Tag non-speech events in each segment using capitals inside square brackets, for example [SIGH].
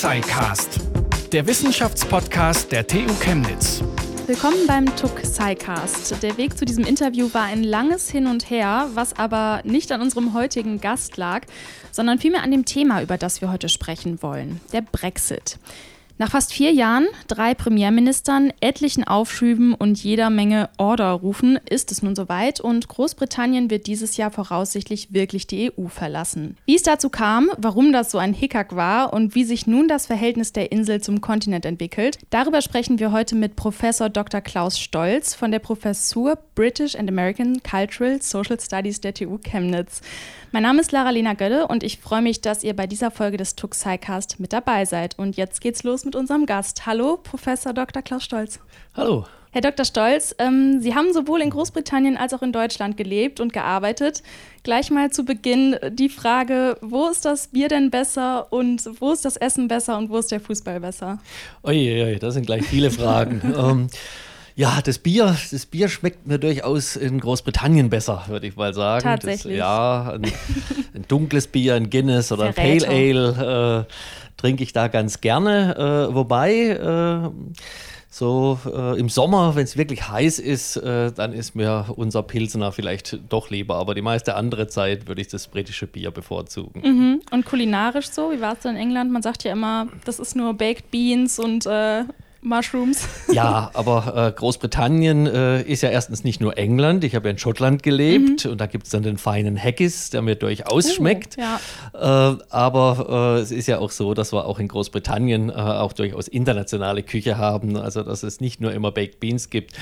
SciCast, der Wissenschaftspodcast der TU Chemnitz. Willkommen beim TUC SciCast. Der Weg zu diesem Interview war ein langes Hin und Her, was aber nicht an unserem heutigen Gast lag, sondern vielmehr an dem Thema, über das wir heute sprechen wollen, der Brexit. Nach fast vier Jahren, drei Premierministern, etlichen Aufschüben und jeder Menge Orderrufen ist es nun soweit und Großbritannien wird dieses Jahr voraussichtlich wirklich die EU verlassen. Wie es dazu kam, warum das so ein Hickhack war und wie sich nun das Verhältnis der Insel zum Kontinent entwickelt, darüber sprechen wir heute mit Professor Dr. Klaus Stolz von der Professur British and American Cultural Social Studies der TU Chemnitz. Mein Name ist Lara-Lena Gölle und ich freue mich, dass ihr bei dieser Folge des Tuxicast mit dabei seid. Und jetzt geht's los mit unserem Gast. Hallo, Professor Dr. Klaus Stolz. Hallo. Herr Dr. Stolz, ähm, Sie haben sowohl in Großbritannien als auch in Deutschland gelebt und gearbeitet. Gleich mal zu Beginn die Frage, wo ist das Bier denn besser und wo ist das Essen besser und wo ist der Fußball besser? Uiuiui, das sind gleich viele Fragen. [LAUGHS] ähm, ja, das Bier, das Bier schmeckt mir durchaus in Großbritannien besser, würde ich mal sagen. Tatsächlich. Das, ja, ein, ein, dunkles Bier, ein Guinness oder ein Pale Ale äh, trinke ich da ganz gerne. Äh, wobei äh, so äh, im Sommer, wenn es wirklich heiß ist, äh, dann ist mir unser Pilsener vielleicht doch lieber. Aber die meiste andere Zeit würde ich das britische Bier bevorzugen. Mhm. Und kulinarisch so? Wie war es denn in England? Man sagt ja immer, das ist nur Baked Beans und äh, Mushrooms. [LAUGHS] Ja, aber äh, Großbritannien äh, ist ja erstens nicht nur England. Ich habe ja in Schottland gelebt mhm. und da gibt es dann den feinen Haggis, der mir durchaus oh, schmeckt. Ja. Äh, aber äh, es ist ja auch so, dass wir auch in Großbritannien äh, auch durchaus internationale Küche haben. Also, dass es nicht nur immer Baked Beans gibt,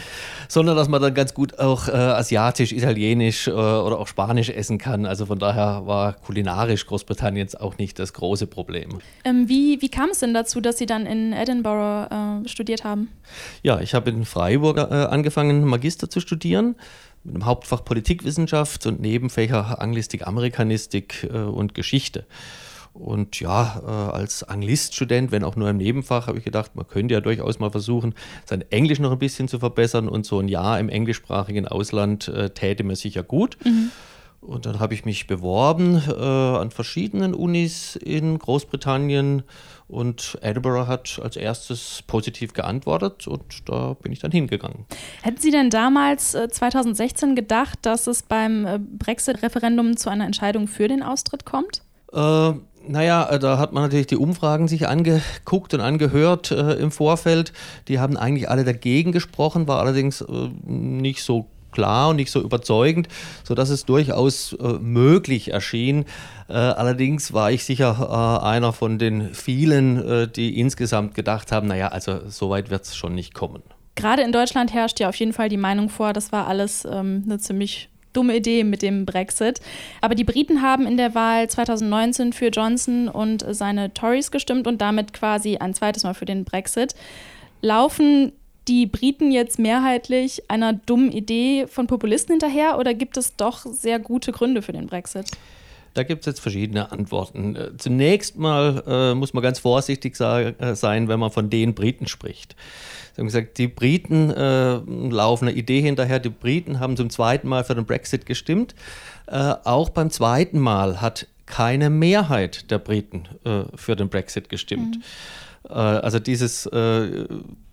sondern dass man dann ganz gut auch äh, asiatisch, italienisch oder auch spanisch essen kann. Also von daher war kulinarisch Großbritanniens auch nicht das große Problem. Ähm, wie, wie kam es denn dazu, dass Sie dann in Edinburgh studiert haben? Ja, ich habe in Freiburg äh, angefangen, Magister zu studieren mit dem Hauptfach Politikwissenschaft und Nebenfächer Anglistik, Amerikanistik äh, und Geschichte. Und ja, äh, als Angliststudent, wenn auch nur im Nebenfach, habe ich gedacht, man könnte ja durchaus mal versuchen, sein Englisch noch ein bisschen zu verbessern und so ein Jahr im englischsprachigen Ausland täte mir sicher gut. Mhm. Und dann habe ich mich beworben an verschiedenen Unis in Großbritannien und Edinburgh hat als erstes positiv geantwortet und da bin ich dann hingegangen. Hätten Sie denn damals äh, 2016 gedacht, dass es beim äh, Brexit-Referendum zu einer Entscheidung für den Austritt kommt? Äh, naja, äh, da hat man natürlich die Umfragen sich angeguckt und angehört äh, im Vorfeld. Die haben eigentlich alle dagegen gesprochen, war allerdings äh, nicht so klar und nicht so überzeugend, sodass es durchaus äh, möglich erschien. Äh, allerdings war ich sicher äh, einer von den vielen, äh, die insgesamt gedacht haben, naja, also so weit wird es schon nicht kommen. Gerade in Deutschland herrscht ja auf jeden Fall die Meinung vor, das war alles ähm, eine ziemlich dumme Idee mit dem Brexit. Aber die Briten haben in der Wahl 2019 für Johnson und seine Tories gestimmt und damit quasi ein zweites Mal für den Brexit. Laufen die Briten jetzt mehrheitlich einer dummen Idee von Populisten hinterher oder gibt es doch sehr gute Gründe für den Brexit? Da gibt es jetzt verschiedene Antworten. Äh, zunächst mal äh, muss man ganz vorsichtig äh, sein, wenn man von den Briten spricht. Sie haben gesagt, die Briten äh, laufen einer Idee hinterher. Die Briten haben zum zweiten Mal für den Brexit gestimmt. Äh, auch beim zweiten Mal hat keine Mehrheit der Briten äh, für den Brexit gestimmt. Mhm. also dieses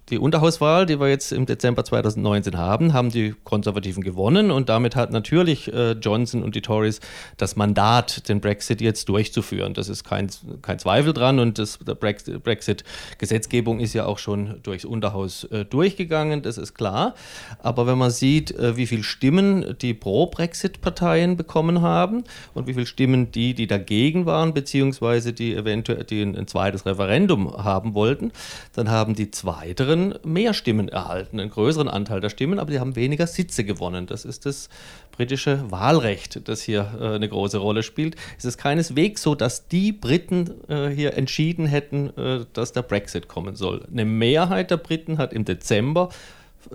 die Unterhauswahl, die wir jetzt im Dezember 2019 haben, haben die Konservativen gewonnen und damit hat natürlich äh, Johnson und die Tories das Mandat, den Brexit jetzt durchzuführen. Das ist kein, kein Zweifel dran und das, der Brexit-Gesetzgebung ist ja auch schon durchs Unterhaus äh, durchgegangen, das ist klar. Aber wenn man sieht, äh, wie viele Stimmen die Pro-Brexit-Parteien bekommen haben und wie viele Stimmen die, die dagegen waren, beziehungsweise die eventuell die ein, ein zweites Referendum haben wollten, dann haben die zweiteren mehr Stimmen erhalten, einen größeren Anteil der Stimmen, aber sie haben weniger Sitze gewonnen. Das ist das britische Wahlrecht, das hier äh, eine große Rolle spielt. Es ist keineswegs so, dass die Briten äh, hier entschieden hätten, äh, dass der Brexit kommen soll. Eine Mehrheit der Briten hat im Dezember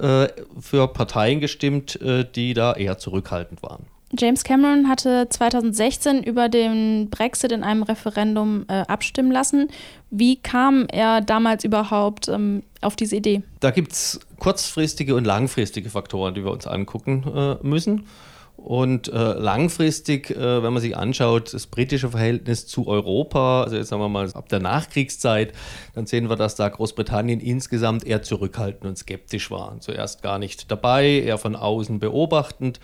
äh, für Parteien gestimmt, äh, die da eher zurückhaltend waren. James Cameron hatte 2016 über den Brexit in einem Referendum äh, abstimmen lassen. Wie kam er damals überhaupt ähm, auf diese Idee? Da gibt es kurzfristige und langfristige Faktoren, die wir uns angucken äh, müssen. Und äh, langfristig, äh, wenn man sich anschaut, das britische Verhältnis zu Europa, also jetzt sagen wir mal ab der Nachkriegszeit, dann sehen wir, dass da Großbritannien insgesamt eher zurückhaltend und skeptisch war. Zuerst gar nicht dabei, eher von außen beobachtend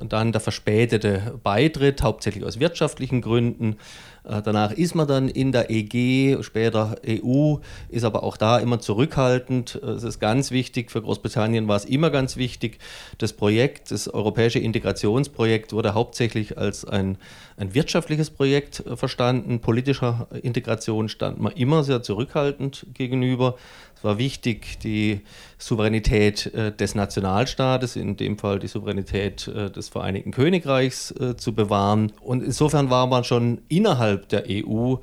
und dann der verspätete Beitritt, hauptsächlich aus wirtschaftlichen Gründen. Äh, danach ist man dann in der EG, später EU, ist aber auch da immer zurückhaltend. Äh, es ist ganz wichtig, für Großbritannien war es immer ganz wichtig. Das Projekt, das europäische Integrationsprojekt wurde hauptsächlich als ein, ein wirtschaftliches Projekt äh, verstanden. Politischer Integration stand man immer sehr zurückhaltend gegenüber. Es war wichtig, die Souveränität äh, des Nationalstaates, in dem Fall die Souveränität äh, des Vereinigten Königreichs, äh, zu bewahren. Und insofern war man schon innerhalb der EU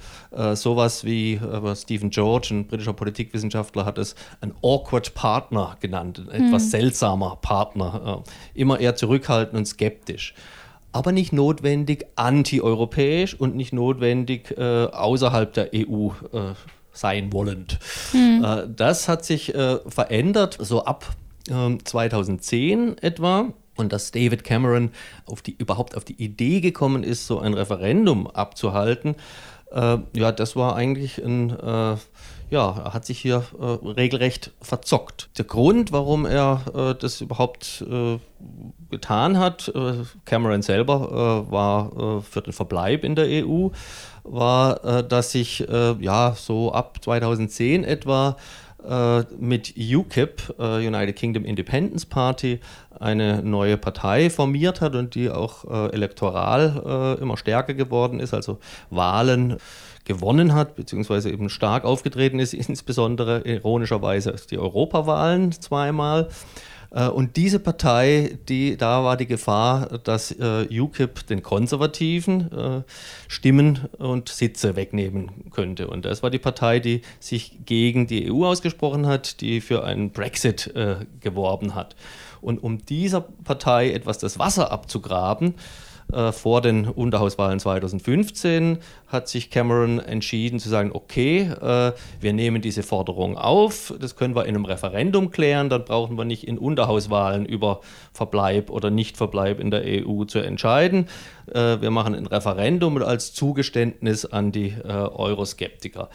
sowas wie Stephen George, ein britischer Politikwissenschaftler, hat es ein awkward Partner genannt, ein etwas hm. seltsamer Partner, immer eher zurückhaltend und skeptisch aber nicht notwendig antieuropäisch und nicht notwendig äh, außerhalb der EU äh, sein wollend. Mhm. Das hat sich äh, verändert, so ab 2010 ähm, etwa. Und dass David Cameron auf die, überhaupt auf die Idee gekommen ist, so ein Referendum abzuhalten, äh, ja, das war eigentlich ein, ja, er hat sich hier äh, regelrecht verzockt. Der Grund, warum er äh, das überhaupt äh, getan hat, Cameron selber war für den Verbleib in der EU, war, dass sich ja so ab 2010 etwa mit UKIP, United Kingdom Independence Party, eine neue Partei formiert hat und die auch elektoral immer stärker geworden ist, also Wahlen gewonnen hat, beziehungsweise eben stark aufgetreten ist, [LAUGHS] insbesondere ironischerweise die Europawahlen zweimal. Äh, und diese Partei, die, da war die Gefahr, dass äh, UKIP den Konservativen äh, Stimmen und Sitze wegnehmen könnte. Und das war die Partei, die sich gegen die EU ausgesprochen hat, die für einen Brexit äh, geworben hat. Und um dieser Partei etwas das Wasser abzugraben, äh, vor den Unterhauswahlen 2015 hat sich Cameron entschieden zu sagen, okay, äh, wir nehmen diese Forderung auf, das können wir in einem Referendum klären, dann brauchen wir nicht in Unterhauswahlen über Verbleib oder Nichtverbleib in der EU zu entscheiden. Äh, wir machen ein Referendum als Zugeständnis an die Euroskeptiker.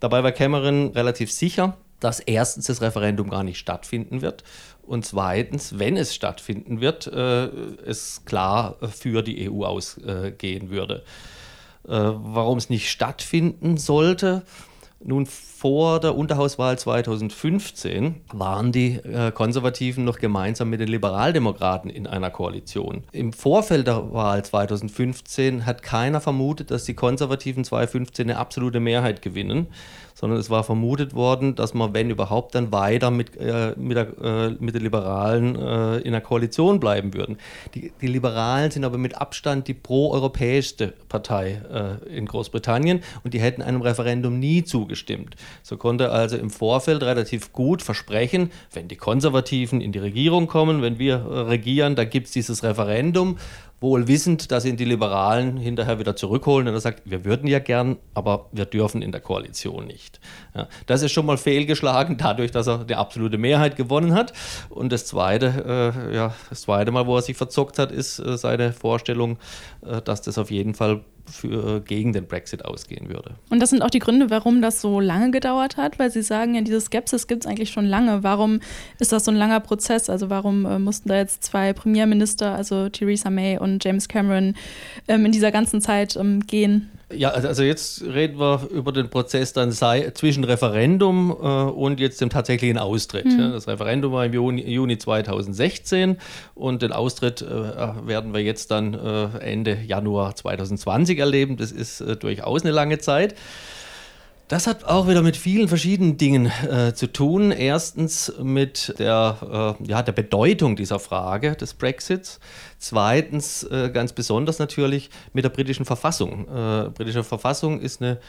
Dabei war Cameron relativ sicher, dass erstens das Referendum gar nicht stattfinden wird und zweitens, wenn es stattfinden wird, äh, es klar für die EU ausgehen würde. Äh, warum es nicht stattfinden sollte, nun, vor der Unterhauswahl 2015 waren die äh, Konservativen noch gemeinsam mit den Liberaldemokraten in einer Koalition. Im Vorfeld der Wahl 2015 hat keiner vermutet, dass die Konservativen 2015 eine absolute Mehrheit gewinnen sondern es war vermutet worden, dass man, wenn überhaupt, dann weiter mit, äh, mit, der, äh, mit den Liberalen äh, in der Koalition bleiben würden. Die, die, Liberalen sind aber mit Abstand die proeuropäischste Partei äh, in Großbritannien und die hätten einem Referendum nie zugestimmt. So konnte also im Vorfeld relativ gut versprechen, wenn die Konservativen in die Regierung kommen, wenn wir äh, regieren, da gibt es dieses Referendum wohl wissend, dass ihn die Liberalen hinterher wieder zurückholen und er sagt, wir würden ja gern, aber wir dürfen in der Koalition nicht. Ja, das ist schon mal fehlgeschlagen, [LAUGHS] dadurch, dass er die absolute Mehrheit gewonnen hat. Und das zweite, äh, ja, das zweite Mal, wo er sich verzockt hat, ist äh, seine Vorstellung, äh, dass das auf jeden Fall für, gegen den Brexit ausgehen würde. Und das sind auch die Gründe, warum das so lange gedauert hat, weil Sie sagen, ja, diese Skepsis gibt es eigentlich schon lange. Warum ist das so ein langer Prozess? Also warum äh, mussten da jetzt zwei Premierminister, also Theresa May und James Cameron, ähm, in dieser ganzen Zeit ähm, gehen? Ja, also, also jetzt reden wir über den Prozess dann sei, zwischen Referendum äh, und jetzt dem tatsächlichen Austritt. Mhm. Ja, das Referendum war im Juni, Juni 2016 und den Austritt äh, werden wir jetzt dann äh, Ende Januar 2020 erleben. Das ist äh, durchaus eine lange Zeit. Das hat auch wieder mit vielen verschiedenen Dingen äh, zu tun. Erstens mit der, äh, ja, der Bedeutung dieser Frage des Brexits. Zweitens äh, ganz besonders natürlich mit der britischen Verfassung. Äh, britische Verfassung ist eine,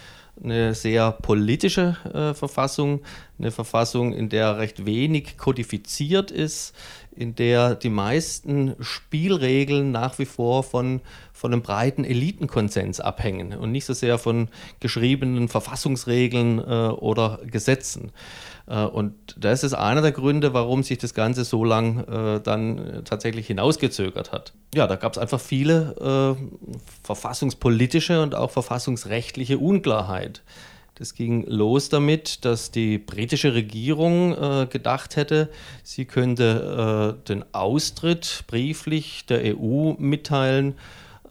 eine sehr politische äh, Verfassung, eine Verfassung, in der recht wenig kodifiziert ist, in der die meisten Spielregeln nach wie vor von, von einem breiten Elitenkonsens abhängen und nicht so sehr von geschriebenen Verfassungsregeln äh, oder Gesetzen. Äh, und das ist einer der Gründe, warum sich das Ganze so lang äh, dann tatsächlich hinausgezögert hat. Ja, da gab es einfach viele äh, verfassungspolitische und auch verfassungsrechtliche Unklarheit. Das ging los damit, dass die britische Regierung äh, gedacht hätte, sie könnte äh, den Austritt brieflich der EU mitteilen,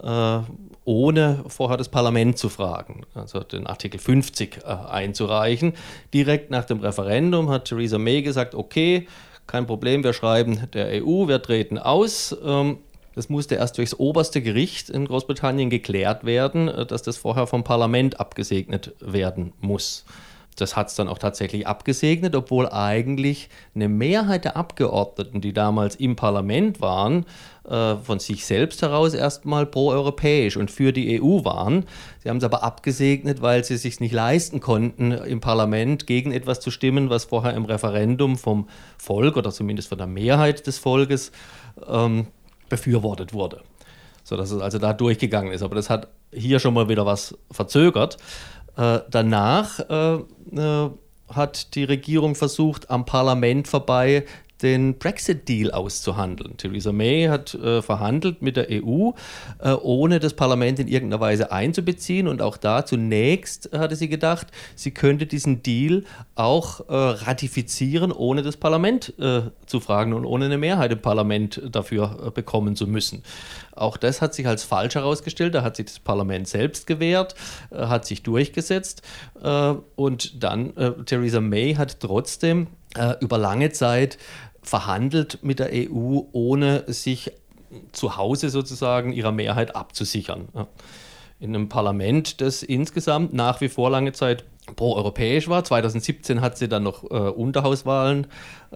äh, ohne vorher das Parlament zu fragen, also den Artikel 50 äh, einzureichen. Direkt nach dem Referendum hat Theresa May gesagt, okay, kein Problem, wir schreiben der EU, wir treten aus. Ähm, das musste erst durchs oberste Gericht in Großbritannien geklärt werden, äh, dass das vorher vom Parlament abgesegnet werden muss. Das hat es dann auch tatsächlich abgesegnet, obwohl eigentlich eine Mehrheit der Abgeordneten, die damals im Parlament waren, äh, von sich selbst heraus erstmal pro-europäisch und für die EU waren. Sie haben es aber abgesegnet, weil sie sich nicht leisten konnten, im Parlament gegen etwas zu stimmen, was vorher im Referendum vom Volk oder zumindest von der Mehrheit des Volkes ähm, befürwortet wurde. Sodass es also da durchgegangen ist. Aber das hat hier schon mal wieder was verzögert. Äh, danach äh, äh, hat die Regierung versucht, am Parlament vorbei den Brexit-Deal auszuhandeln. Theresa May hat äh, verhandelt mit der EU, äh, ohne das Parlament in irgendeiner Weise einzubeziehen. Und auch da zunächst hatte sie gedacht, sie könnte diesen Deal auch äh, ratifizieren, ohne das Parlament äh, zu fragen und ohne eine Mehrheit im Parlament dafür äh, bekommen zu müssen. Auch das hat sich als falsch herausgestellt. Da hat sich das Parlament selbst gewehrt, äh, hat sich durchgesetzt. und dann, Theresa May hat trotzdem äh, über lange Zeit verhandelt mit der EU, ohne sich zu Hause sozusagen ihrer Mehrheit abzusichern. In einem Parlament, das insgesamt nach wie vor lange Zeit pro-europäisch war. 2017 hat sie dann noch äh, Unterhauswahlen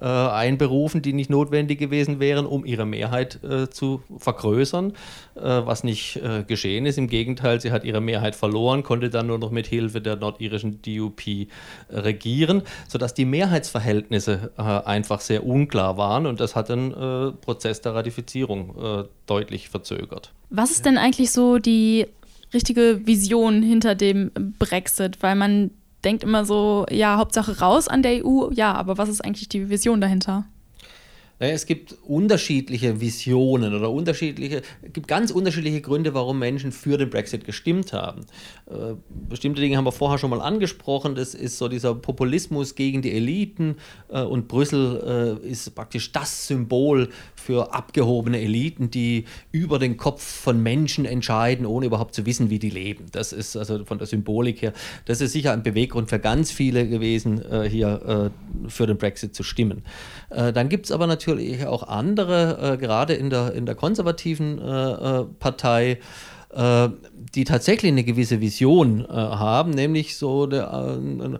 äh, einberufen, die nicht notwendig gewesen wären, um ihre Mehrheit äh, zu vergrößern, äh, was nicht äh, geschehen ist. Im Gegenteil, sie hat ihre Mehrheit verloren, konnte dann nur noch mit Hilfe der nordirischen DUP äh, regieren, sodass die Mehrheitsverhältnisse einfach sehr unklar waren und das hat den Prozess der Ratifizierung deutlich verzögert. Was ist denn eigentlich so die richtige Vision hinter dem Brexit, weil man denkt immer so, ja, Hauptsache raus an der EU, ja, aber was ist eigentlich die Vision dahinter? Es gibt unterschiedliche Visionen oder unterschiedliche, es gibt ganz unterschiedliche Gründe, warum Menschen für den Brexit gestimmt haben. Äh, bestimmte Dinge haben wir vorher schon mal angesprochen. Das ist so dieser Populismus gegen die Eliten äh, und Brüssel äh, ist praktisch das Symbol für abgehobene Eliten, die über den Kopf von Menschen entscheiden, ohne überhaupt zu wissen, wie die leben. Das ist also von der Symbolik her, das ist sicher ein Beweggrund für ganz viele gewesen, hier für den Brexit zu stimmen. Dann gibt es aber natürlich natürlich auch andere, äh, gerade in der, in der konservativen äh, äh Partei, äh, die tatsächlich eine gewisse Vision äh, haben, nämlich so eine, eine,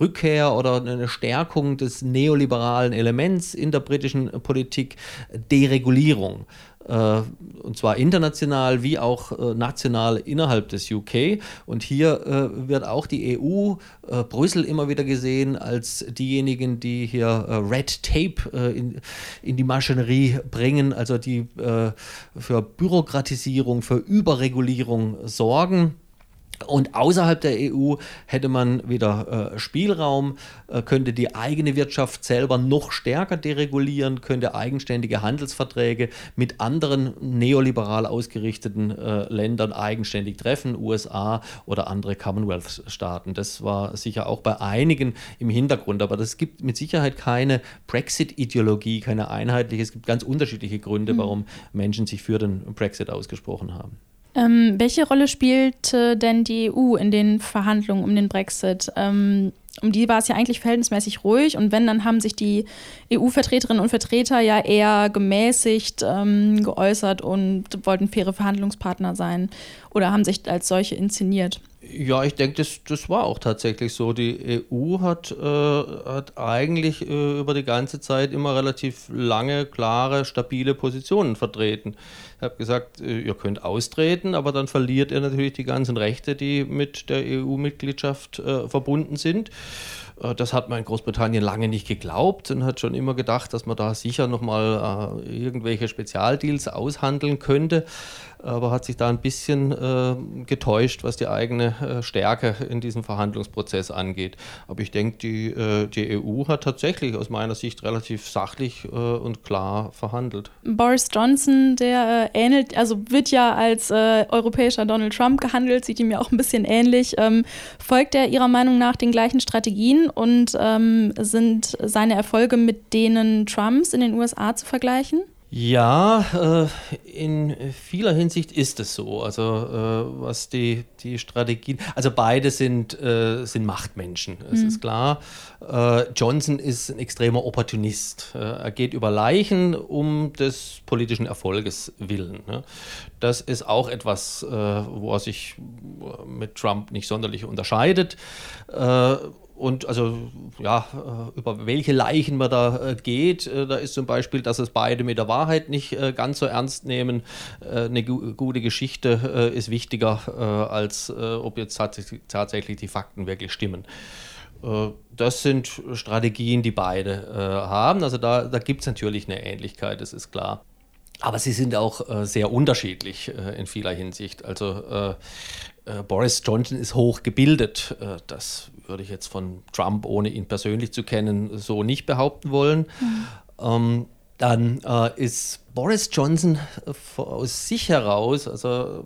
Rückkehr oder eine Stärkung des neoliberalen Elements in der britischen Politik, Deregulierung. Äh, und zwar international wie auch äh, national innerhalb des UK. Und hier äh, wird auch die EU, Brüssel immer wieder gesehen als diejenigen, die hier Red Tape in, in die Maschinerie bringen, also die für Bürokratisierung, für Überregulierung sorgen. Und außerhalb der EU hätte man wieder äh, Spielraum, äh, könnte die eigene Wirtschaft selber noch stärker deregulieren, könnte eigenständige Handelsverträge mit anderen neoliberal ausgerichteten äh, Ländern eigenständig treffen, USA oder andere Commonwealth-Staaten. Das war sicher auch bei einigen im Hintergrund, aber das gibt mit Sicherheit keine Brexit-Ideologie, keine einheitliche. Es gibt ganz unterschiedliche Gründe, mhm. warum Menschen sich für den Brexit ausgesprochen haben. Ähm, welche Rolle spielte denn die EU in den Verhandlungen um den Brexit? Ähm, um die war es ja eigentlich verhältnismäßig ruhig und wenn, dann haben sich die EU-Vertreterinnen und Vertreter ja eher gemäßigt ähm, geäußert und wollten faire Verhandlungspartner sein oder haben sich als solche inszeniert. Ja, ich denke, das, das war auch tatsächlich so. Die EU hat, äh, hat eigentlich äh, über die ganze Zeit immer relativ lange, klare, stabile Positionen vertreten. habe gesagt, äh, ihr könnt austreten, aber dann verliert ihr natürlich die ganzen Rechte, die mit der EU-Mitgliedschaft äh, verbunden sind. Äh, das hat man in Großbritannien lange nicht geglaubt und hat schon immer gedacht, dass man da sicher nochmal äh, irgendwelche Spezialdeals aushandeln könnte aber hat sich da ein bisschen äh, getäuscht, was die eigene äh, Stärke in diesem Verhandlungsprozess angeht. Aber ich denke, die, äh, die EU hat tatsächlich aus meiner Sicht relativ sachlich äh, und klar verhandelt. Boris Johnson, der äh, ähnelt, also wird ja als äh, europäischer Donald Trump gehandelt, sieht ihm ja auch ein bisschen ähnlich. Ähm, folgt er Ihrer Meinung nach den gleichen Strategien und ähm, sind seine Erfolge mit denen Trumps in den USA zu vergleichen? Ja, äh, in vieler Hinsicht ist es so. Also äh, was die, die Strategien, also beide sind, äh, sind Machtmenschen, es mhm. ist klar. Johnson ist ein extremer Opportunist. er geht über Leichen um des politischen Erfolges willen. Ne? Das ist auch etwas, wo er sich mit Trump nicht sonderlich unterscheidet. Und also, ja, äh, über welche Leichen man da äh, geht, äh, da ist zum Beispiel, dass es beide mit der Wahrheit nicht ganz so ernst nehmen. Eine gute Geschichte ist wichtiger, als ob jetzt tatsächlich die Fakten wirklich stimmen. Das sind Strategien, die beide haben. Also da, da gibt es natürlich eine Ähnlichkeit, das ist klar. Aber sie sind auch sehr unterschiedlich in vieler Hinsicht. Also Boris Johnson ist hoch gebildet. das würde ich jetzt von Trump, ohne ihn persönlich zu kennen, so nicht behaupten wollen. Mhm. Ähm, dann äh, ist Boris Johnson äh, aus sich heraus, also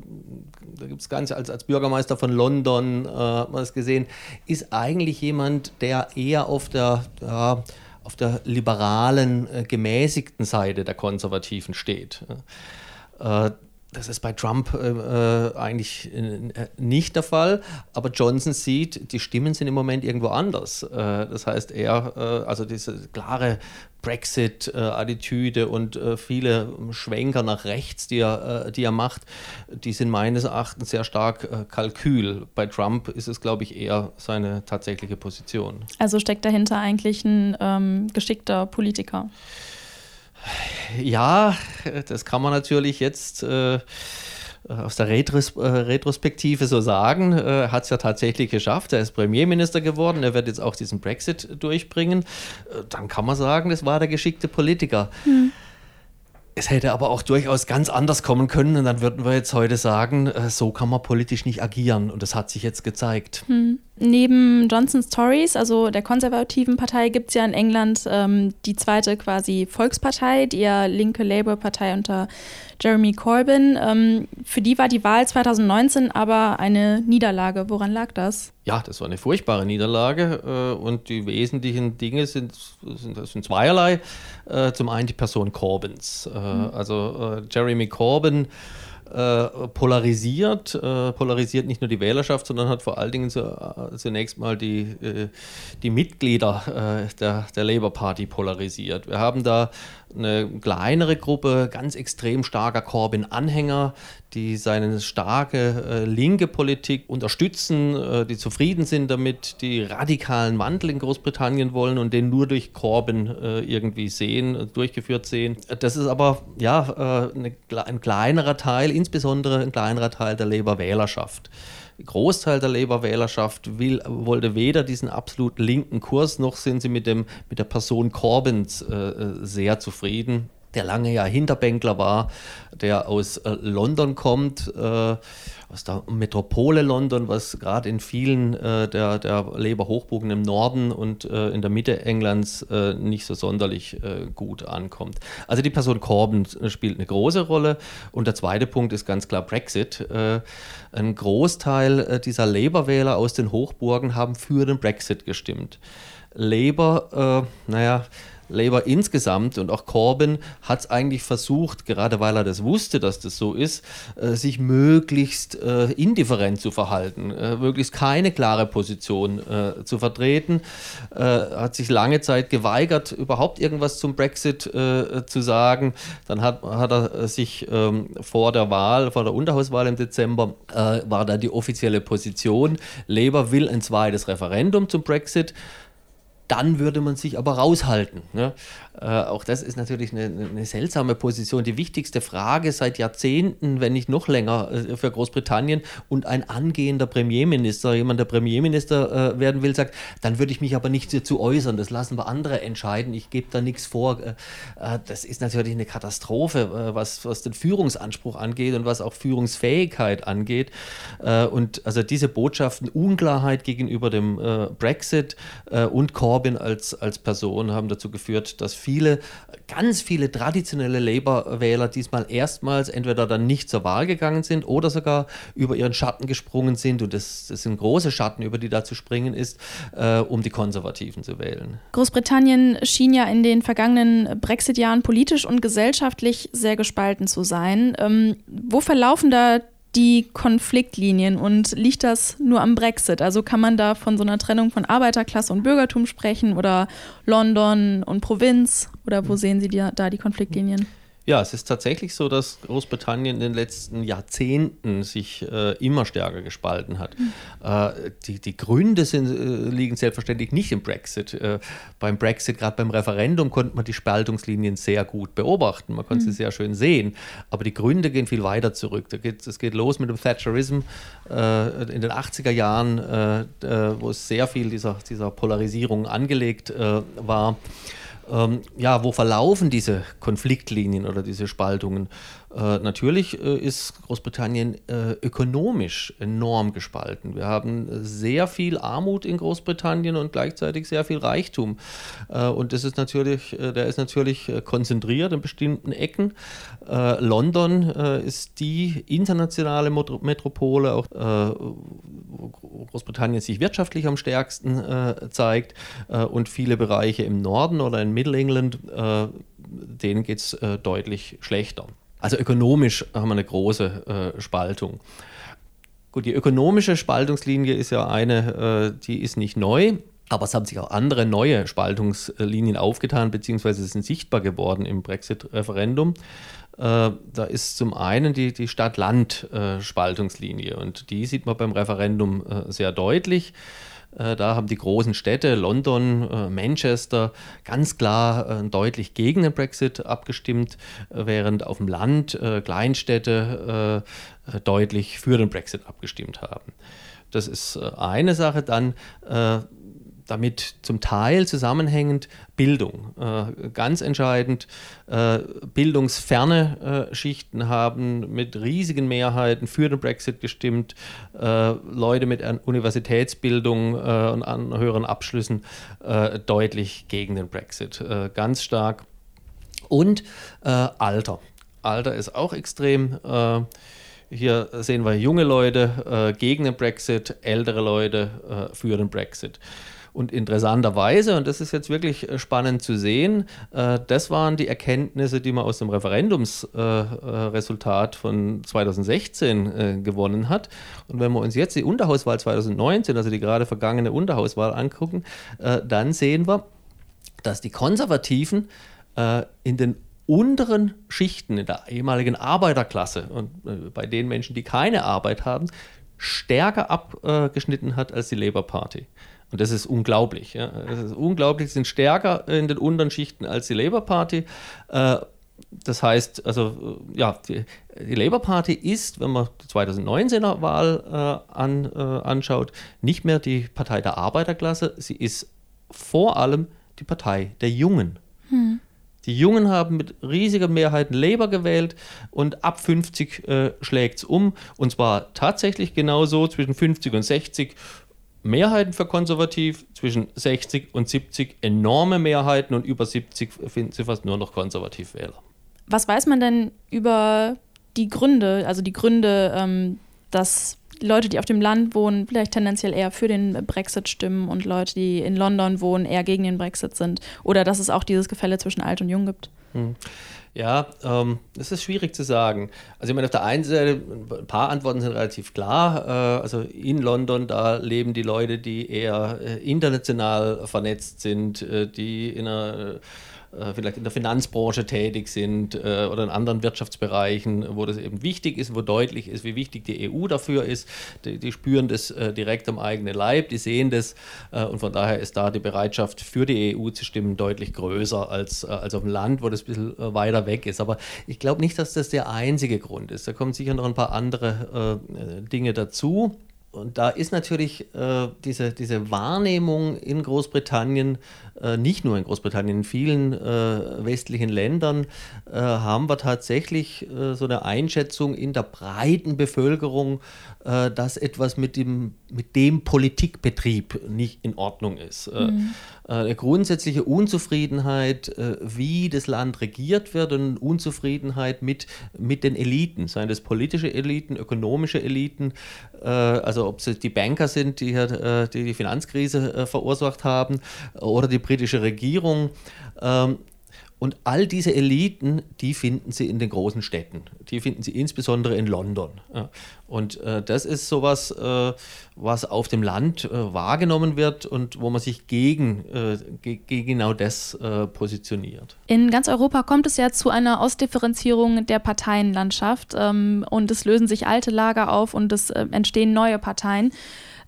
da gibt es ganz als, als Bürgermeister von London, äh, man es gesehen, ist eigentlich jemand, der eher auf der, ja, auf der liberalen, äh, gemäßigten Seite der Konservativen steht. Das ist bei Trump äh, äh eigentlich äh, nicht der Fall, aber Johnson sieht, die Stimmen sind im Moment irgendwo anders. Äh, das heißt, er, äh, also diese klare Brexit-Attitüde und äh, viele Schwenker nach rechts, die er, die er macht, die sind meines Erachtens sehr stark Kalkül. Bei Trump ist es, glaube ich, eher seine tatsächliche Position. Also steckt dahinter eigentlich ein ähm, geschickter Politiker. Ja, das kann man natürlich jetzt äh, aus der Retros äh, Retrospektive so sagen. Äh, Hat es ja tatsächlich geschafft. Er ist Premierminister geworden. Er wird jetzt auch diesen Brexit durchbringen. Äh, dann kann man sagen, das war der geschickte Politiker. Hm. Es hätte aber auch durchaus ganz anders kommen können und dann würden wir jetzt heute sagen, äh, so kann man politisch nicht agieren und das hat sich jetzt gezeigt. Hm. Neben Johnson's Tories, also der konservativen Partei, gibt es ja in England ähm, die zweite quasi Volkspartei, die ja linke Labour-Partei unter Jeremy Corbyn. Ähm, für die war die Wahl 2019 aber eine Niederlage. Woran lag das? Ja, das war eine furchtbare Niederlage äh, und die wesentlichen Dinge sind, sind, sind zweierlei. Äh, zum einen die Person Corbyns. Äh, mhm. Also äh, Jeremy Corbyn äh, polarisiert, äh, polarisiert nicht nur die Wählerschaft, sondern hat vor allen Dingen so, äh, zunächst mal die, äh, die Mitglieder äh, der, der Labour Party polarisiert. Wir haben da eine kleinere Gruppe ganz extrem starker Corbyn-Anhänger, die seine starke äh, linke Politik unterstützen, äh, die zufrieden sind damit, die radikalen Wandel in Großbritannien wollen und den nur durch Corbyn äh, irgendwie sehen, äh, durchgeführt sehen. Das ist aber ja äh, eine, ein kleinerer Teil, insbesondere ein kleinerer Teil der Labour-Wählerschaft. Großteil der Labour-Wählerschaft wollte weder diesen absolut linken Kurs, noch sind sie mit, dem, mit der Person Corbyns äh, äh sehr zufrieden der lange ja Hinterbänkler war, der aus äh, London kommt, äh, aus der Metropole London, was gerade in vielen äh, der, der Labour-Hochburgen im Norden und äh, in der Mitte Englands äh, nicht so sonderlich gut ankommt. Also die Person Corbyn spielt eine große Rolle. Und der zweite Punkt ist ganz klar Brexit. ein Großteil dieser Labour-Wähler aus den Hochburgen haben für den Brexit gestimmt. Labour, naja, Labour insgesamt und auch Corbyn hat es eigentlich versucht, gerade weil er das wusste, dass das so ist, äh, sich möglichst äh, indifferent zu verhalten, äh, möglichst keine klare Position äh, zu vertreten, äh, hat sich lange Zeit geweigert, überhaupt irgendwas zum Brexit äh, zu sagen. Dann hat, hat er sich ähm, vor der Wahl, vor der Unterhauswahl im Dezember, war da die offizielle Position, Labour will ein zweites Referendum zum Brexit dann würde man sich aber raushalten. Ne? Äh, auch das ist natürlich eine, eine, seltsame Position. Die wichtigste Frage seit Jahrzehnten, wenn nicht noch länger, äh, für Großbritannien und ein angehender Premierminister, jemand, der Premierminister äh, werden will, sagt, dann würde ich mich aber nicht dazu äußern. Das lassen wir andere entscheiden. Ich gebe da nichts vor. Äh, äh, das ist natürlich eine Katastrophe, was, was den Führungsanspruch angeht und was auch Führungsfähigkeit angeht. und also diese Botschaften, Unklarheit gegenüber dem Brexit und Corbyn als, als Person haben dazu geführt, dass viele, ganz viele traditionelle Labour-Wähler diesmal erstmals entweder dann nicht zur Wahl gegangen sind oder sogar über ihren Schatten gesprungen sind. Und das, das sind große Schatten, über die da zu springen ist, äh, um die Konservativen zu wählen. Großbritannien schien ja in den vergangenen Brexit-Jahren politisch und gesellschaftlich sehr gespalten zu sein. Ähm, wo verlaufen da die Konfliktlinien und liegt das nur am Brexit? Also kann man da von so einer Trennung von Arbeiterklasse und Bürgertum sprechen oder London und Provinz oder wo hm. sehen Sie die, da die Konfliktlinien? Ja, es ist tatsächlich so, dass Großbritannien in den letzten Jahrzehnten sich äh, immer stärker gespalten hat. Mhm. Äh, die, die Gründe sind, äh, liegen selbstverständlich nicht im Brexit. Äh, beim Brexit, gerade beim Referendum, konnte man die Spaltungslinien sehr gut beobachten. Man konnte mhm. sie sehr schön sehen. Aber die Gründe gehen viel weiter zurück. Da geht, es geht los mit dem Thatcherism äh, in den 80er Jahren, äh, wo es sehr viel dieser, dieser Polarisierung angelegt war. Ähm, ja, wo verlaufen diese Konfliktlinien oder diese Spaltungen? Äh, natürlich äh, ist Großbritannien äh, ökonomisch enorm gespalten. Wir haben sehr viel Armut in Großbritannien und gleichzeitig sehr viel Reichtum. Äh, und das ist natürlich, äh, der ist natürlich äh, konzentriert in bestimmten Ecken. London ist die internationale Metropole, auch Großbritannien sich wirtschaftlich am stärksten zeigt. und viele Bereiche im Norden oder in Middle England, denen geht es deutlich schlechter. Also ökonomisch haben wir eine große äh, Spaltung. Gut, die ökonomische Spaltungslinie ist ja eine, äh, die ist nicht neu, aber es haben sich auch andere neue Spaltungslinien aufgetan, beziehungsweise sind sichtbar geworden im Brexit-Referendum. Äh, da ist zum einen die, die Stadt-Land-Spaltungslinie und die sieht man beim Referendum äh, sehr deutlich. Äh, da haben die großen Städte, London, Manchester, ganz klar deutlich gegen den Brexit abgestimmt, während auf dem Land Kleinstädte deutlich für den Brexit abgestimmt haben. Das ist eine Sache. Dann damit zum Teil zusammenhängend Bildung. Äh, ganz entscheidend, äh, bildungsferne äh, Schichten haben mit riesigen Mehrheiten für den Brexit gestimmt. Leute mit Universitätsbildung und höheren Abschlüssen deutlich gegen den Brexit. ganz stark. Und Alter. Alter ist auch extrem. Hier sehen wir junge Leute gegen den Brexit, ältere Leute für den Brexit. Und interessanterweise, und das ist jetzt wirklich äh, spannend zu sehen, äh, das waren die Erkenntnisse, die man aus dem Referendumsresultat äh, von 2016 gewonnen hat. Und wenn wir uns jetzt die Unterhauswahl 2019, also die gerade vergangene Unterhauswahl angucken, dann sehen wir, dass die Konservativen in den unteren Schichten, in der ehemaligen Arbeiterklasse und bei den Menschen, die keine Arbeit haben, stärker abgeschnitten hat als die Labour Party. Und das ist unglaublich. Ja. Das ist unglaublich, sie sind stärker in den unteren Schichten als die Labour Party. Äh, das heißt, also ja, die, die, Labour Party ist, wenn man die 2019er Wahl äh, an, äh, anschaut, nicht mehr die Partei der Arbeiterklasse, sie ist vor allem die Partei der Jungen. Hm. Die Jungen haben mit riesiger Mehrheit Labour gewählt und ab 50 äh, schlägt es um. Und zwar tatsächlich genauso zwischen 50 und 60 Mehrheiten für konservativ, zwischen 60 und 70 enorme Mehrheiten und über 70 finden sie fast nur noch Konservativwähler. Was weiß man denn über die Gründe, also die Gründe, ähm, dass Leute, die auf dem Land wohnen, vielleicht tendenziell eher für den Brexit stimmen und Leute, die in London wohnen, eher gegen den Brexit sind? Oder dass es auch dieses Gefälle zwischen alt und jung gibt? Hm. Ja, ähm, das ist schwierig zu sagen. Also ich meine, auf der einen Seite, ein paar Antworten sind relativ klar. Äh, also in London, da leben die Leute, die eher äh, international vernetzt sind, äh, die in einer vielleicht in der Finanzbranche tätig sind äh, oder in anderen Wirtschaftsbereichen, wo das eben wichtig ist, wo deutlich ist, wie wichtig die EU dafür ist. Die, die spüren das äh, direkt am eigenen Leib, die sehen das äh, und von daher ist da die Bereitschaft für die EU zu stimmen deutlich größer als, äh, als auf dem Land, wo das ein bisschen äh, weiter weg ist. Aber ich glaube nicht, dass das der einzige Grund ist. Da kommen sicher noch ein paar andere Dinge dazu. Und da ist natürlich äh, diese, diese Wahrnehmung in Großbritannien, äh, nicht nur in Großbritannien, in vielen äh, westlichen Ländern, äh, haben wir tatsächlich äh, so eine Einschätzung in der breiten Bevölkerung, äh, dass etwas mit dem, mit dem Politikbetrieb nicht in Ordnung ist. Mhm. Eine grundsätzliche Unzufriedenheit, wie das Land regiert wird und Unzufriedenheit mit, mit den Eliten, seien das politische Eliten, ökonomische Eliten, also also ob es die Banker sind, die äh, die, die Finanzkrise äh, verursacht haben, oder die britische Regierung. Ähm, und all diese Eliten, die finden Sie in den großen Städten. Die finden Sie insbesondere in London. Und äh, das ist sowas, äh, was auf dem Land äh, wahrgenommen wird und wo man sich gegen, ge gegen genau das positioniert. In ganz Europa kommt es ja zu einer Ausdifferenzierung der Parteienlandschaft ähm, und es lösen sich alte Lager auf und es entstehen neue Parteien.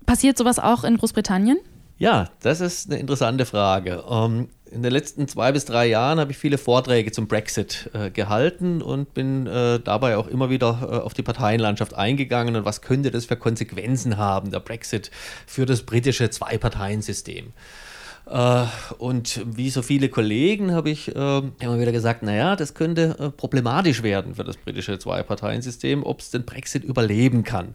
Passiert sowas auch in Großbritannien? Ja, das ist eine interessante Frage. Ähm, in den letzten zwei bis drei Jahren habe ich viele Vorträge zum Brexit äh, gehalten und bin äh, dabei auch immer wieder äh, auf die Parteienlandschaft eingegangen und was könnte das für Konsequenzen haben, der Brexit für das britische Zwei-Parteien-System. Äh, und wie so viele Kollegen habe ich äh, immer wieder gesagt, naja, das könnte äh, problematisch werden für das britische Zwei-Parteien-System, ob es den Brexit überleben kann.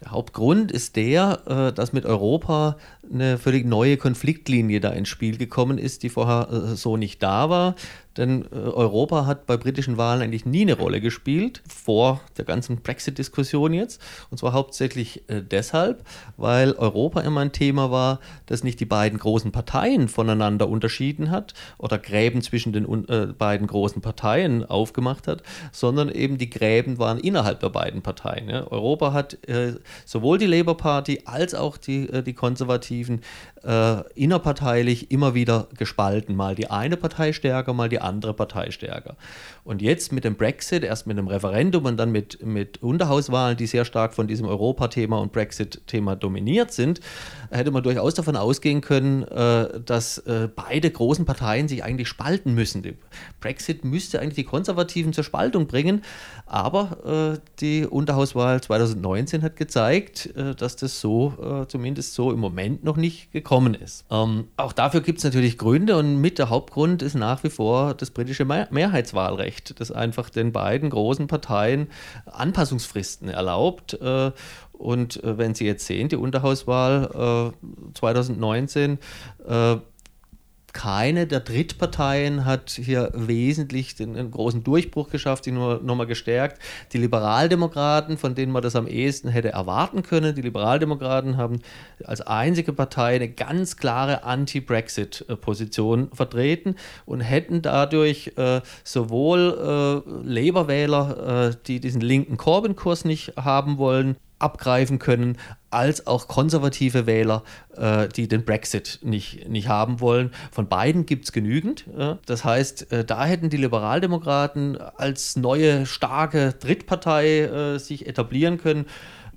Der Hauptgrund ist der, äh, dass mit Europa eine völlig neue Konfliktlinie da ins Spiel gekommen ist, die vorher äh, so nicht da war. Denn äh, Europa hat bei britischen Wahlen eigentlich nie eine Rolle gespielt, vor der ganzen Brexit-Diskussion jetzt. Und zwar hauptsächlich äh, deshalb, weil Europa immer ein Thema war, das nicht die beiden großen Parteien voneinander unterschieden hat oder Gräben zwischen den äh, beiden großen Parteien aufgemacht hat, sondern eben die Gräben waren innerhalb der beiden Parteien. Ja. Europa hat äh, sowohl die Labour Party als auch die, äh, die Konservativen äh, innerparteilich immer wieder gespalten. Mal die eine Partei stärker, mal die andere Partei stärker. Und jetzt mit dem Brexit, erst mit einem Referendum und dann mit, mit Unterhauswahlen, die sehr stark von diesem Europa-Thema und Brexit-Thema dominiert sind, hätte man durchaus davon ausgehen können, äh, dass äh, beide großen Parteien sich eigentlich spalten müssen. Der Brexit müsste eigentlich die Konservativen zur Spaltung bringen, aber äh, die Unterhauswahl 2019 hat gezeigt, äh, dass das so, äh, zumindest so im Moment noch nicht gekommen ist. Ähm, auch dafür gibt es natürlich Gründe und mit der Hauptgrund ist nach wie vor das britische Mehrheitswahlrecht, das einfach den beiden großen Parteien Anpassungsfristen erlaubt. Äh, und äh, wenn Sie jetzt sehen, die Unterhauswahl 2019, äh, keine der Drittparteien hat hier wesentlich den, einen großen Durchbruch geschafft, die nur nochmal gestärkt. Die Liberaldemokraten, von denen man das am ehesten hätte erwarten können, die Liberaldemokraten haben als einzige Partei eine ganz klare Anti-Brexit-Position vertreten und hätten dadurch äh, sowohl äh, Labour-Wähler, äh, die diesen linken Corbyn-Kurs nicht haben wollen, abgreifen können, als auch konservative Wähler, äh, die den Brexit nicht, nicht haben wollen. Von beiden gibt es genügend. Äh. Das heißt, äh, da hätten die Liberaldemokraten als neue starke Drittpartei äh, sich etablieren können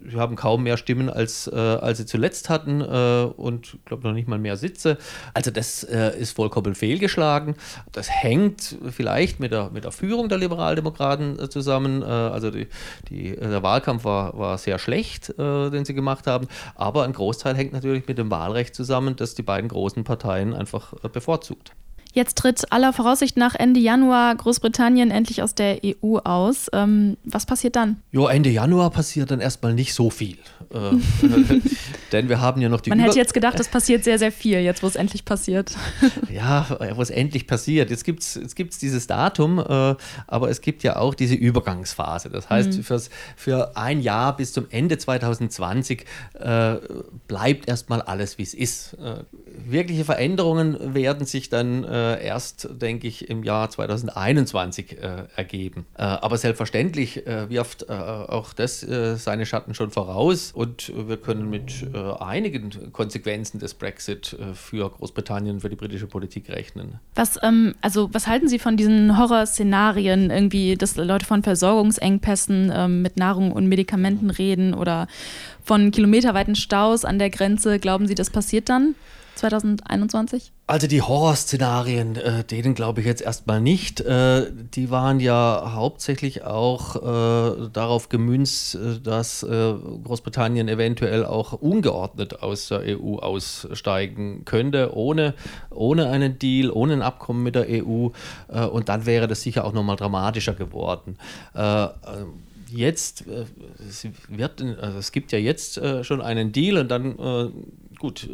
sie haben kaum mehr Stimmen, als, äh, als sie zuletzt hatten äh, und ich glaube noch nicht mal mehr Sitze. Also das äh, ist vollkommen fehlgeschlagen. Das hängt vielleicht mit der, mit der Führung der Liberaldemokraten äh, zusammen. Äh, also die, die, der Wahlkampf war, war sehr schlecht, äh, den sie gemacht haben, aber ein Großteil hängt natürlich mit dem Wahlrecht zusammen, das die beiden großen Parteien einfach bevorzugt. Jetzt tritt aller Voraussicht nach Ende Januar Großbritannien endlich aus der EU aus. Ähm, was passiert dann? Jo, Ende Januar passiert dann erstmal nicht so viel. Äh, [LAUGHS] [LAUGHS] denn wir haben ja noch die. Man Über hätte jetzt gedacht, es passiert sehr, sehr viel, jetzt wo es endlich passiert. [LAUGHS] ja, wo es endlich passiert. Jetzt gibt es jetzt gibt's dieses Datum, äh, aber es gibt ja auch diese Übergangsphase. Das heißt, mhm. fürs, für ein Jahr bis zum Ende 2020 äh, bleibt erstmal alles, wie es ist. Äh, wirkliche Veränderungen werden sich dann äh, äh, erst, denke ich, im Jahr 2021 äh, ergeben. Äh, aber selbstverständlich äh, wirft äh, auch das seine Schatten schon voraus und wir können mit einigen Konsequenzen des Brexit für Großbritannien, für die britische Politik rechnen. Was, ähm, also, was halten Sie von diesen Horrorszenarien, irgendwie, dass Leute von Versorgungsengpässen ähm, mit Nahrung und Medikamenten reden oder von kilometerweiten Staus an der Grenze? Glauben Sie, das passiert dann? 2021? Also die Horrorszenarien, äh, denen glaube ich jetzt erstmal nicht. Äh, die waren ja hauptsächlich auch äh, darauf gemünzt, äh, dass äh, Großbritannien eventuell auch ungeordnet aus der EU aussteigen könnte, ohne, ohne einen Deal, ohne ein Abkommen mit der EU. Äh, und dann wäre das sicher auch nochmal dramatischer geworden jetzt es wird, also es gibt ja jetzt schon einen Deal und dann gut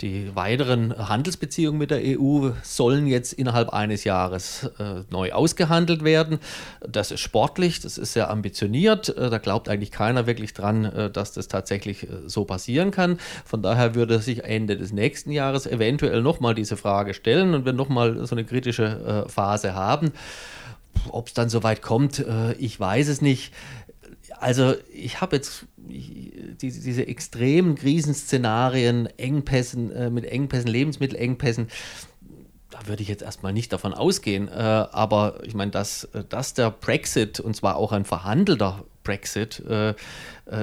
die weiteren Handelsbeziehungen mit der EU sollen jetzt innerhalb eines Jahres äh, neu ausgehandelt werden. Das ist sportlich, das ist sehr ambitioniert. Äh, da glaubt eigentlich keiner wirklich dran, äh, dass das tatsächlich äh, so passieren kann. Von daher würde sich Ende des nächsten Jahres eventuell nochmal diese Frage stellen und wir nochmal so eine kritische äh, Phase haben. Ob es dann soweit kommt, äh, ich weiß es nicht. Also ich habe jetzt diese, diese extremen Krisenszenarien, Engpässen, äh, mit Engpässen, Lebensmittelengpässen, da würde ich jetzt erstmal nicht davon ausgehen. Äh, aber ich meine, dass, äh, dass der Brexit, und zwar auch ein verhandelter Brexit, äh,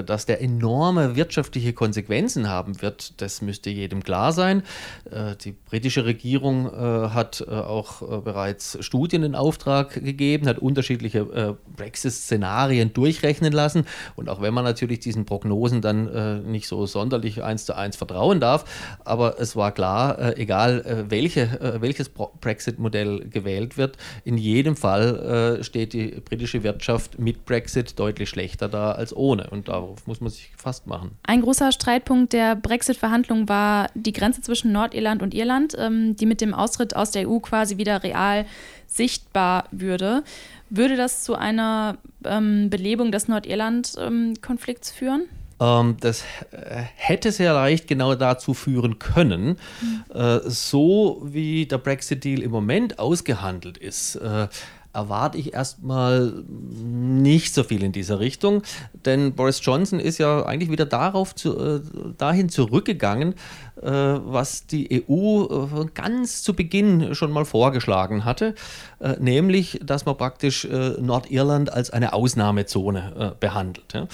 dass der enorme wirtschaftliche Konsequenzen haben wird, das müsste jedem klar sein. Äh, die britische Regierung hat auch bereits Studien in Auftrag gegeben, hat unterschiedliche Brexit-Szenarien durchrechnen lassen. Und auch wenn man natürlich diesen Prognosen dann nicht so sonderlich eins zu eins vertrauen darf, aber es war klar, egal welche, welches Brexit-Modell gewählt wird, in jedem Fall steht die britische Wirtschaft mit Brexit deutlich schlechter da als ohne. Und darauf muss man sich gefasst machen. Ein großer Streitpunkt der Brexit-Verhandlungen war die Grenze zwischen Nordirland und Irland, ähm, die mit dem Austritt aus der EU quasi wieder real sichtbar würde. Würde das zu einer ähm, Belebung des Nordirland-Konflikts ähm, führen? Ähm, das äh, hätte sehr leicht genau dazu führen können. Mhm. Äh, so wie der Brexit-Deal im Moment ausgehandelt ist, äh, erwarte ich erstmal nicht so viel in dieser Richtung, denn Boris Johnson ist ja eigentlich wieder darauf zu, äh, dahin zurückgegangen, äh, was die EU äh, ganz zu Beginn schon mal vorgeschlagen hatte, äh, nämlich, dass man praktisch äh, Nordirland als eine Ausnahmezone behandelt. Ja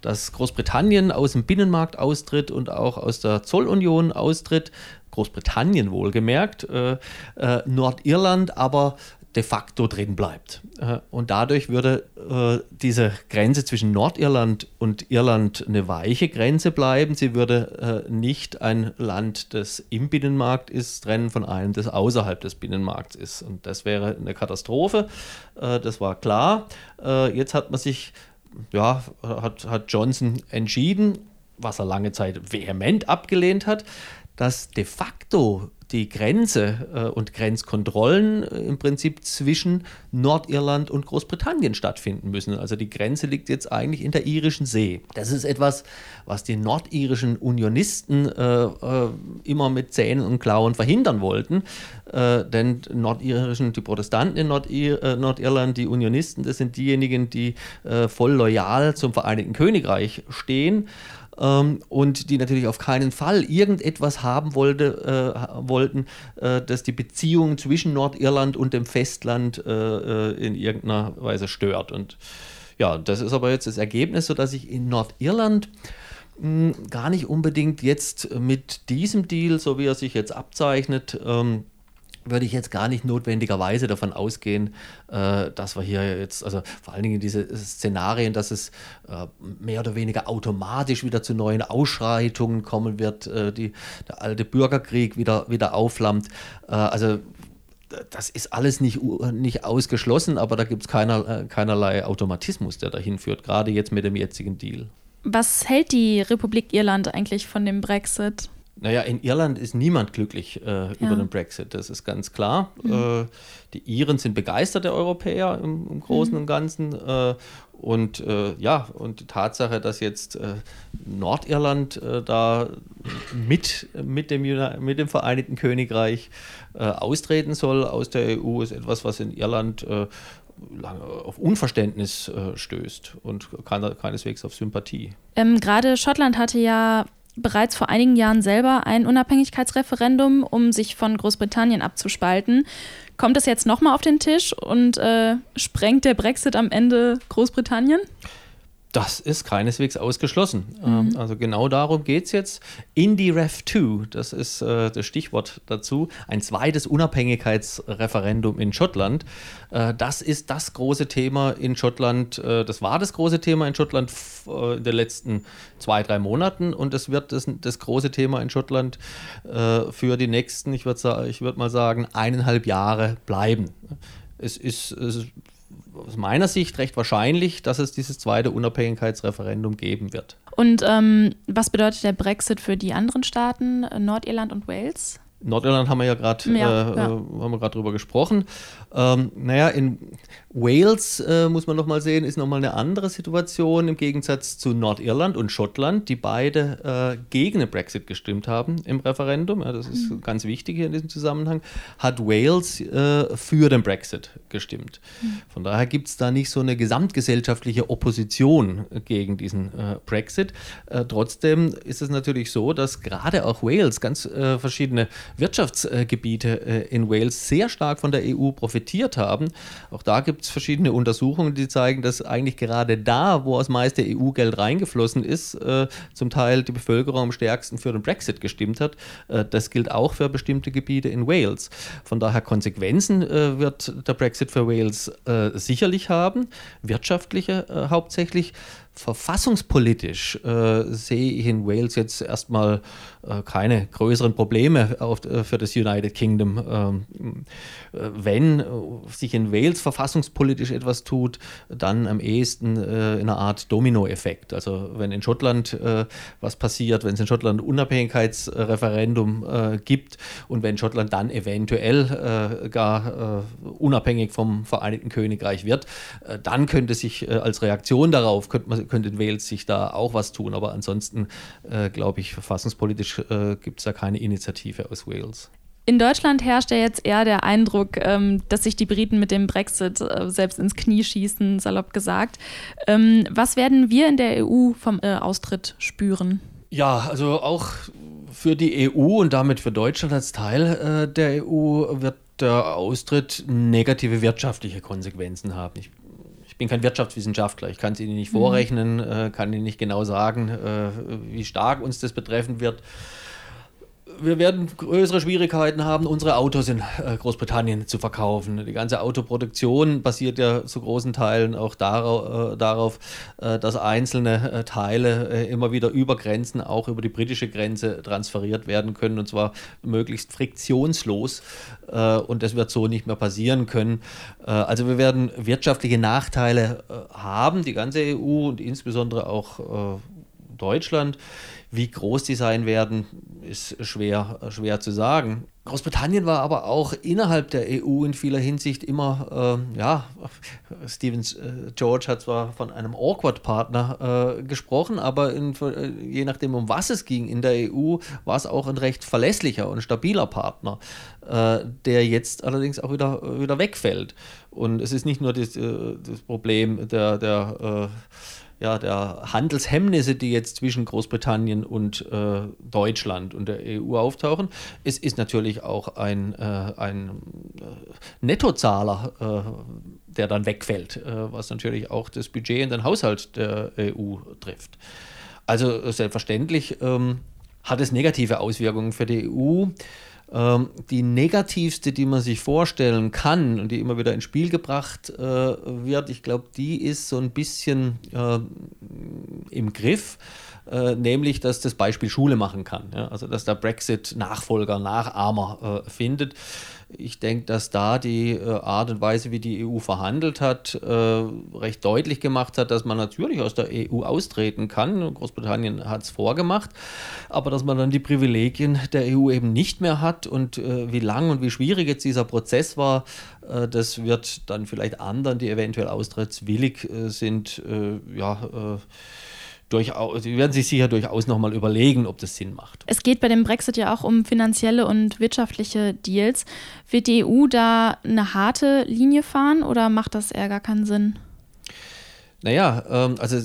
dass Großbritannien aus dem Binnenmarkt austritt und auch aus der Zollunion austritt, Großbritannien wohlgemerkt, äh, äh, Nordirland aber de facto drin bleibt. Äh, und dadurch würde äh, diese Grenze zwischen Nordirland und Irland eine weiche Grenze bleiben. Sie würde äh, nicht ein Land, das im Binnenmarkt ist, trennen von einem, das außerhalb des Binnenmarkts ist. Und das wäre eine Katastrophe. Das war klar. Jetzt hat man sich, ja, hat, hat Johnson entschieden, was er lange Zeit vehement abgelehnt hat, dass de facto die Grenze äh, und Grenzkontrollen äh, im Prinzip zwischen Nordirland und Großbritannien stattfinden müssen. Also die Grenze liegt jetzt eigentlich in der irischen See. Das ist etwas, was die nordirischen Unionisten äh, äh immer mit Zähnen und Klauen verhindern wollten. Äh, denn nordirischen, die Protestanten in Nordir äh, Nordirland, die Unionisten, das sind diejenigen, die voll loyal zum Vereinigten Königreich stehen ähm, und die natürlich auf keinen Fall irgendetwas haben wollte, äh, wollten, äh, das die Beziehungen zwischen Nordirland und dem Festland äh, äh, in irgendeiner Weise stört. Und ja, das ist aber jetzt das Ergebnis, sodass ich in Nordirland mh, hm, gar nicht unbedingt jetzt mit diesem Deal, so wie er sich jetzt abzeichnet, ähm, würde ich jetzt gar nicht notwendigerweise davon ausgehen, äh, dass wir hier jetzt, also vor allen Dingen diese Szenarien, dass es äh, mehr oder weniger automatisch wieder zu neuen Ausschreitungen kommen wird, äh, die, der alte Bürgerkrieg wieder, wieder aufflammt. Also das ist alles nicht, nicht ausgeschlossen, aber da gibt es keiner, keinerlei Automatismus, der dahin führt, gerade jetzt mit dem jetzigen Deal. Was hält die Republik Irland eigentlich von dem Brexit? Naja, in Irland ist niemand glücklich äh, ja. über den Brexit, das ist ganz klar. Mhm. Äh, die Iren sind begeisterte Europäer im, im Großen mhm. und Ganzen. Äh, und äh, ja, und die Tatsache, dass jetzt äh, Nordirland äh, da mit, mit, dem, mit dem Vereinigten Königreich austreten soll aus der EU, ist etwas, was in Irland auf Unverständnis äh, stößt und keineswegs auf Sympathie. Ähm, Gerade Schottland hatte ja bereits vor einigen Jahren selber ein Unabhängigkeitsreferendum, um sich von Großbritannien abzuspalten. Kommt das jetzt nochmal auf den Tisch und äh, sprengt der Brexit am Ende Großbritannien? Das ist keineswegs ausgeschlossen. Mhm. Ähm, also genau darum geht es jetzt. IndyRef 2, das ist äh, das Stichwort dazu, ein zweites Unabhängigkeitsreferendum in Schottland. Äh, das ist das große Thema in Schottland, äh, das war das große Thema in Schottland äh, in den letzten zwei, drei Monaten und es wird das, das große Thema in Schottland äh, für die nächsten, ich würde ich würd mal sagen, eineinhalb Jahre bleiben. Es ist, es aus meiner Sicht recht wahrscheinlich, dass es dieses zweite Unabhängigkeitsreferendum geben wird. Und ähm, was bedeutet der Brexit für die anderen Staaten, Nordirland und Wales? Nordirland haben wir ja gerade ja, äh, ja. äh, drüber gesprochen. Ähm, naja, in Wales äh, muss man nochmal sehen, ist nochmal eine andere Situation im Gegensatz zu Nordirland und Schottland, die beide äh, gegen den Brexit gestimmt haben im Referendum. Ja, das ist mhm. ganz wichtig hier in diesem Zusammenhang. Hat Wales äh, für den Brexit gestimmt. Mhm. Von daher gibt es da nicht so eine gesamtgesellschaftliche Opposition gegen diesen äh, Brexit. Trotzdem ist es natürlich so, dass gerade auch Wales ganz verschiedene Wirtschaftsgebiete in Wales sehr stark von der EU profitiert haben. Auch da gibt es verschiedene Untersuchungen, die zeigen, dass eigentlich gerade da, wo das meiste EU-Geld reingeflossen ist, äh, zum Teil die Bevölkerung am stärksten für den Brexit gestimmt hat. Äh, das gilt auch für bestimmte Gebiete in Wales. Von daher Konsequenzen äh, wird der Brexit für Wales äh, sicherlich haben, wirtschaftliche äh, hauptsächlich. Verfassungspolitisch äh, sehe ich in Wales jetzt erstmal äh, keine größeren Probleme auf, äh, für das United Kingdom. Ähm, äh, wenn sich in Wales verfassungspolitisch etwas tut, dann am ehesten äh, in einer Art Dominoeffekt. Also wenn in Schottland äh, was passiert, wenn es in Schottland ein Unabhängigkeitsreferendum gibt und wenn Schottland dann eventuell gar unabhängig vom Vereinigten Königreich wird, dann könnte sich als Reaktion darauf, könnte man könnte in Wales sich da auch was tun. Aber ansonsten äh, glaube ich, verfassungspolitisch äh, gibt es da keine Initiative aus Wales. In Deutschland herrscht ja jetzt eher der Eindruck, ähm, dass sich die Briten mit dem Brexit äh, selbst ins Knie schießen, salopp gesagt. Ähm, was werden wir in der EU vom äh, Austritt spüren? Ja, also auch für die EU und damit für Deutschland als Teil äh, der EU wird der Austritt negative wirtschaftliche Konsequenzen haben. Ich bin kein Wirtschaftswissenschaftler, ich kann es Ihnen nicht vorrechnen, mhm. kann Ihnen nicht genau sagen, äh, wie stark uns das betreffen wird. Wir werden größere Schwierigkeiten haben, unsere Autos in äh, Großbritannien zu verkaufen. Die ganze Autoproduktion basiert ja zu großen Teilen auch darauf, äh, darauf äh, dass einzelne Teile immer wieder über Grenzen, auch über die britische Grenze transferiert werden können und zwar möglichst friktionslos. und das wird so nicht mehr passieren können. Also wir werden wirtschaftliche Nachteile haben, die ganze EU und insbesondere auch Deutschland. Wie groß die sein werden, ist schwer, schwer zu sagen. Großbritannien war aber auch innerhalb der EU in vieler Hinsicht immer, äh, ja, Stevens äh, George hat zwar von einem Awkward-Partner äh, gesprochen, aber in, je nachdem, um was es ging in der EU, war es auch ein recht verlässlicher und stabiler Partner, der jetzt allerdings auch wieder, wieder wegfällt. Und es ist nicht nur das, das Problem der, der ja, der Handelshemmnisse, die jetzt zwischen Großbritannien und äh, Deutschland und der EU auftauchen. Es ist natürlich auch ein, äh, ein äh, Nettozahler, äh, der dann wegfällt, äh, was natürlich auch das Budget und den Haushalt der EU trifft. Also selbstverständlich ähm, hat es negative Auswirkungen für die EU. Ähm, die negativste, die man sich vorstellen kann und die immer wieder ins Spiel gebracht äh, wird, ich glaube, die ist so ein bisschen äh, im Griff. Äh, nämlich, dass das Beispiel Schule machen kann. Ja? Also, dass der Brexit Nachfolger, Nachahmer äh, findet. Ich denke, dass da die äh, Art und Weise, wie die EU verhandelt hat, äh, recht deutlich gemacht hat, dass man natürlich aus der EU austreten kann. Großbritannien hat es vorgemacht, aber dass man dann die Privilegien der EU eben nicht mehr hat und äh, wie lang und wie schwierig jetzt dieser Prozess war, das wird dann vielleicht anderen, die eventuell austrittswillig sind, ja durchaus, sie werden sich sicher durchaus nochmal überlegen, ob das Sinn macht. Es geht bei dem Brexit ja auch um finanzielle und wirtschaftliche Deals. Wird die EU da eine harte Linie fahren oder macht das eher gar keinen Sinn? Naja, ähm, also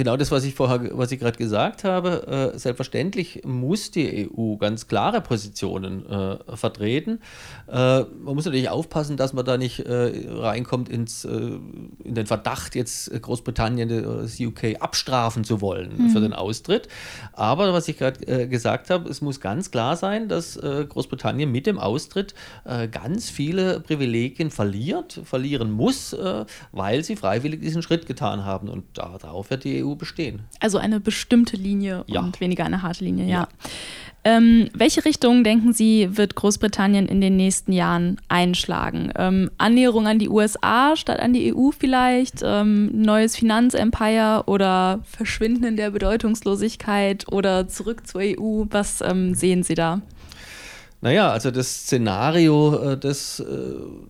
genau das, was ich vorher, was ich gerade gesagt habe. Äh, selbstverständlich muss die EU ganz klare Positionen äh, vertreten. Äh, man muss natürlich aufpassen, dass man da nicht äh, reinkommt ins, äh, in den Verdacht, jetzt Großbritannien, das UK abstrafen zu wollen mhm. für den Austritt. Aber was ich gerade äh, gesagt habe, es muss ganz klar sein, dass Großbritannien mit dem Austritt ganz viele Privilegien verliert, verlieren muss, weil sie freiwillig diesen Schritt getan haben. Und darauf wird die EU bestehen. Also eine bestimmte Linie ja. und weniger eine harte Linie, ja. ja. Ähm, welche Richtung, denken Sie, wird Großbritannien in den nächsten Jahren einschlagen? Ähm, Annäherung an die USA statt an die EU vielleicht? Ähm, neues Finanzempire oder Verschwinden in der Bedeutungslosigkeit oder zurück zur EU? Was ähm, sehen Sie da? Naja, also das Szenario, äh, das, äh,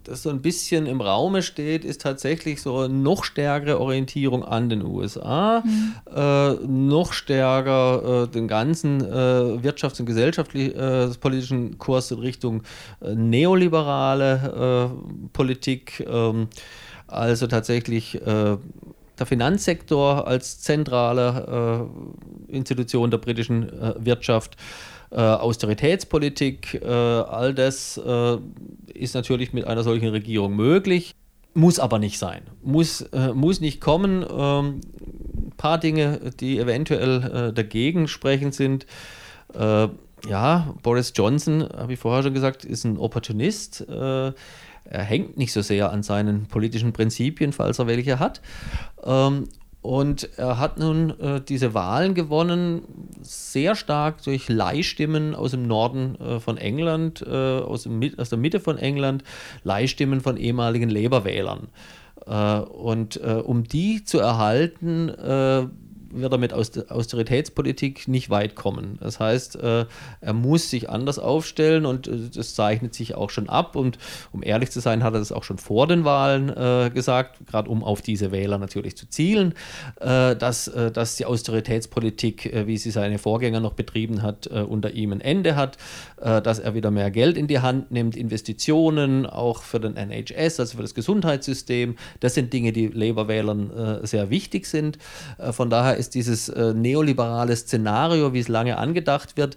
das so ein bisschen im Raume steht, ist tatsächlich so eine noch stärkere Orientierung an den USA, mhm. äh, noch stärker äh, den ganzen äh, wirtschafts- und gesellschaftspolitischen Kurs in Richtung äh, neoliberale Politik, ähm, also tatsächlich der Finanzsektor als zentrale Institution der britischen Wirtschaft äh, Austeritätspolitik, äh, all das äh, ist natürlich mit einer solchen Regierung möglich, muss aber nicht sein, muss, äh, muss nicht kommen. Ähm, ein paar Dinge, die eventuell äh, dagegen sprechen sind. Äh, ja, Boris Johnson, habe ich vorher schon gesagt, ist ein Opportunist. er hängt nicht so sehr an seinen politischen Prinzipien, falls er welche hat. Ähm, und er hat nun äh, diese Wahlen gewonnen, sehr stark durch Leihstimmen aus dem Norden äh, von England, äh, aus, dem, aus, der Mitte von England, Leihstimmen von ehemaligen Labour-Wählern. Äh, und äh, um die zu erhalten, äh, wird er mit Austeritätspolitik nicht weit kommen. Das heißt, äh, er muss sich anders aufstellen und äh, das zeichnet sich auch schon ab. Und um ehrlich zu sein, hat er das auch schon vor den Wahlen äh, gesagt, gerade um auf diese Wähler natürlich zu zielen, dass, dass die Austeritätspolitik, wie sie seine Vorgänger noch betrieben hat, unter ihm ein Ende hat, dass er wieder mehr Geld in die Hand nimmt, Investitionen auch für den NHS, also für das Gesundheitssystem. Das sind Dinge, die Labour-Wählern sehr wichtig sind. Von daher ist dieses äh, neoliberale Szenario, wie es lange angedacht wird,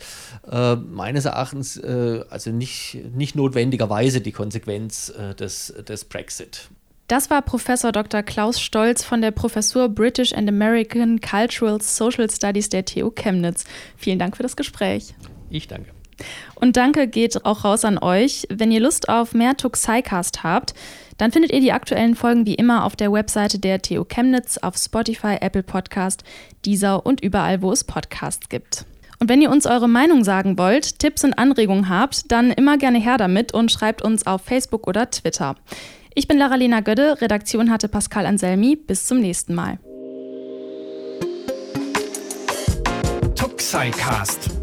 äh, meines Erachtens äh, also nicht, nicht notwendigerweise die Konsequenz äh, des, des Brexit. Das war Professor Dr. Klaus Stolz von der Professur British and American Cultural Social Studies der TU Chemnitz. Vielen Dank für das Gespräch. Ich danke. Und danke geht auch raus an euch. Wenn ihr Lust auf mehr Tuxicast habt, dann findet ihr die aktuellen Folgen wie immer auf der Webseite der TU Chemnitz, auf Spotify, Apple Podcast, Deezer und überall, wo es Podcasts gibt. Und wenn ihr uns eure Meinung sagen wollt, Tipps und Anregungen habt, dann immer gerne her damit und schreibt uns auf Facebook oder Twitter. Ich bin Lara-Lena Gödde, Redaktion hatte Pascal Anselmi. Bis zum nächsten Mal. Tuxicast